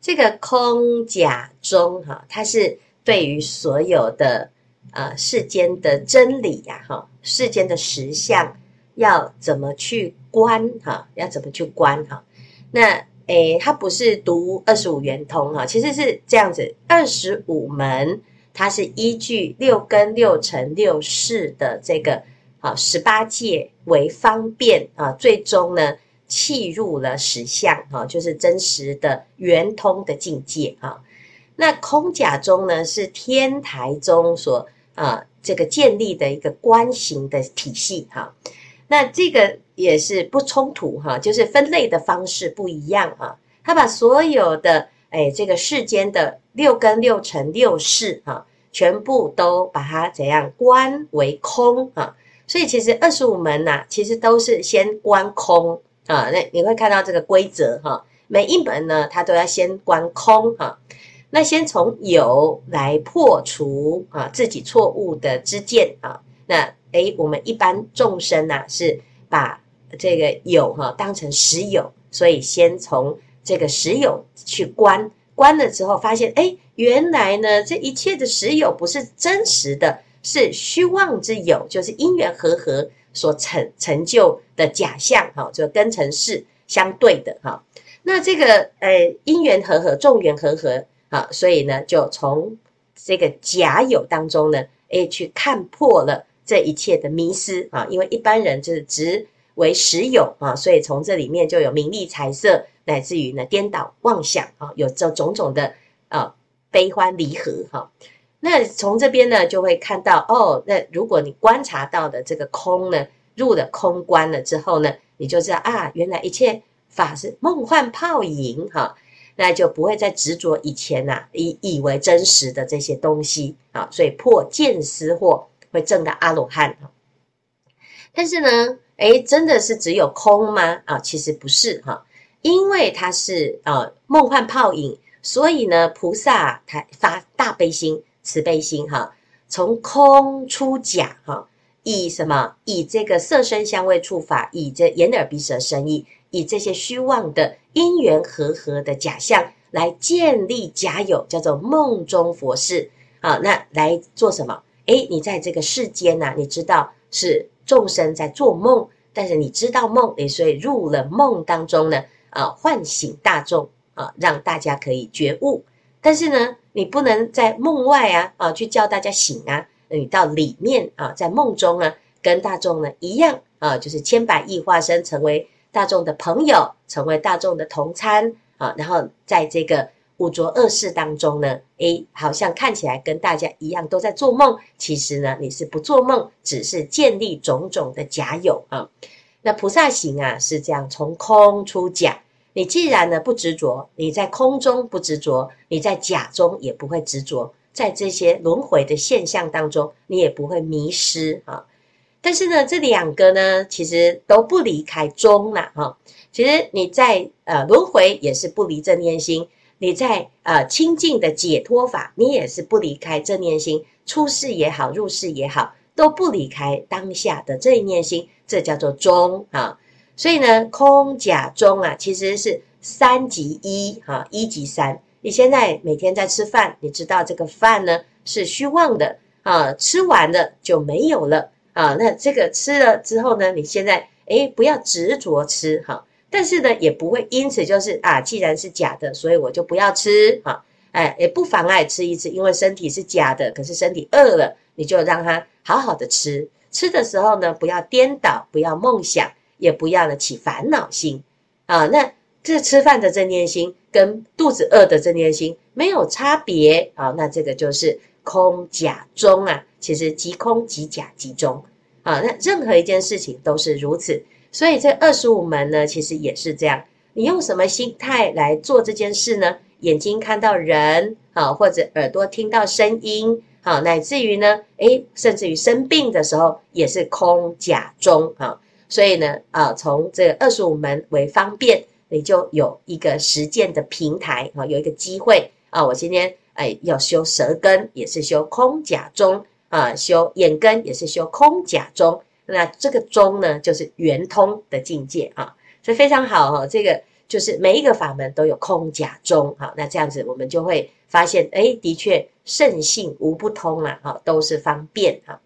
这个空假中哈，它是对于所有的呃世间的真理呀哈，世间的实相要怎么去观哈，要怎么去观哈？那诶，它不是读二十五圆通哈，其实是这样子，二十五门它是依据六根六尘六识的这个啊十八界为方便啊，最终呢。契入了实相，哈，就是真实的圆通的境界，啊。那空假中呢，是天台宗所啊这个建立的一个观行的体系，哈。那这个也是不冲突，哈，就是分类的方式不一样，啊。他把所有的哎这个世间的六根六尘六事，哈，全部都把它怎样观为空，啊。所以其实二十五门呐，其实都是先观空。啊，那你会看到这个规则哈，每一门呢，它都要先观空哈。那先从有来破除啊自己错误的知见啊。那诶，我们一般众生呐，是把这个有哈当成实有，所以先从这个实有去观，观了之后发现，诶，原来呢这一切的实有不是真实的，是虚妄之有，就是因缘和合。所成成就的假象，哈，就跟尘世相对的，哈。那这个，呃，因缘和合，众缘和合，啊，所以呢，就从这个假有当中呢，诶，去看破了这一切的迷失，啊，因为一般人就是执为实有，啊，所以从这里面就有名利财色，乃至于呢颠倒妄想，啊，有这种种的啊悲欢离合，哈。那从这边呢，就会看到哦，那如果你观察到的这个空呢，入了空观了之后呢，你就知道啊，原来一切法是梦幻泡影哈，那就不会再执着以前呐、啊、以以为真实的这些东西啊，所以破见思惑会证到阿罗汉。但是呢，诶，真的是只有空吗？啊，其实不是哈，因为它是啊梦幻泡影，所以呢，菩萨他发大悲心。慈悲心哈，从空出假哈，以什么？以这个色声香味触法，以这眼耳鼻舌身意，以这些虚妄的因缘和合的假象来建立假有，叫做梦中佛事啊。那来做什么？诶，你在这个世间呐、啊，你知道是众生在做梦，但是你知道梦，你所以入了梦当中呢啊，唤醒大众啊，让大家可以觉悟。但是呢，你不能在梦外啊啊去叫大家醒啊，你到里面啊，在梦中呢，跟大众呢一样啊，就是千百亿化身成为大众的朋友，成为大众的同参啊，然后在这个五浊恶世当中呢，诶，好像看起来跟大家一样都在做梦，其实呢，你是不做梦，只是建立种种的假有啊。那菩萨行啊是这样，从空出假。你既然呢不执着，你在空中不执着，你在假中也不会执着，在这些轮回的现象当中，你也不会迷失啊。但是呢，这两个呢，其实都不离开中了哈。其实你在呃轮回也是不离正念心，你在呃清净的解脱法，你也是不离开正念心，出世也好，入世也好，都不离开当下的这一念心，这叫做中啊。所以呢，空假中啊，其实是三级一哈，一级三。你现在每天在吃饭，你知道这个饭呢是虚妄的啊，吃完了就没有了啊。那这个吃了之后呢，你现在诶不要执着吃哈，但是呢也不会因此就是啊，既然是假的，所以我就不要吃哈。哎，也不妨碍吃一吃，因为身体是假的，可是身体饿了，你就让它好好的吃。吃的时候呢，不要颠倒，不要梦想。也不要了起烦恼心。啊，那这吃饭的正念心跟肚子饿的正念心没有差别。啊，那这个就是空假中啊，其实即空即假即中。啊，那任何一件事情都是如此，所以这二十五门呢，其实也是这样，你用什么心态来做这件事呢？眼睛看到人啊，或者耳朵听到声音啊，乃至于呢，诶，甚至于生病的时候也是空假中。啊。所以呢，啊，从这个二十五门为方便，你就有一个实践的平台啊，有一个机会啊。我今天哎要修舌根，也是修空假中啊；修眼根，也是修空假中那这个中呢，就是圆通的境界啊，所以非常好哈。这个就是每一个法门都有空假中哈，那这样子我们就会发现，哎，的确圣性无不通啊，哈，都是方便哈。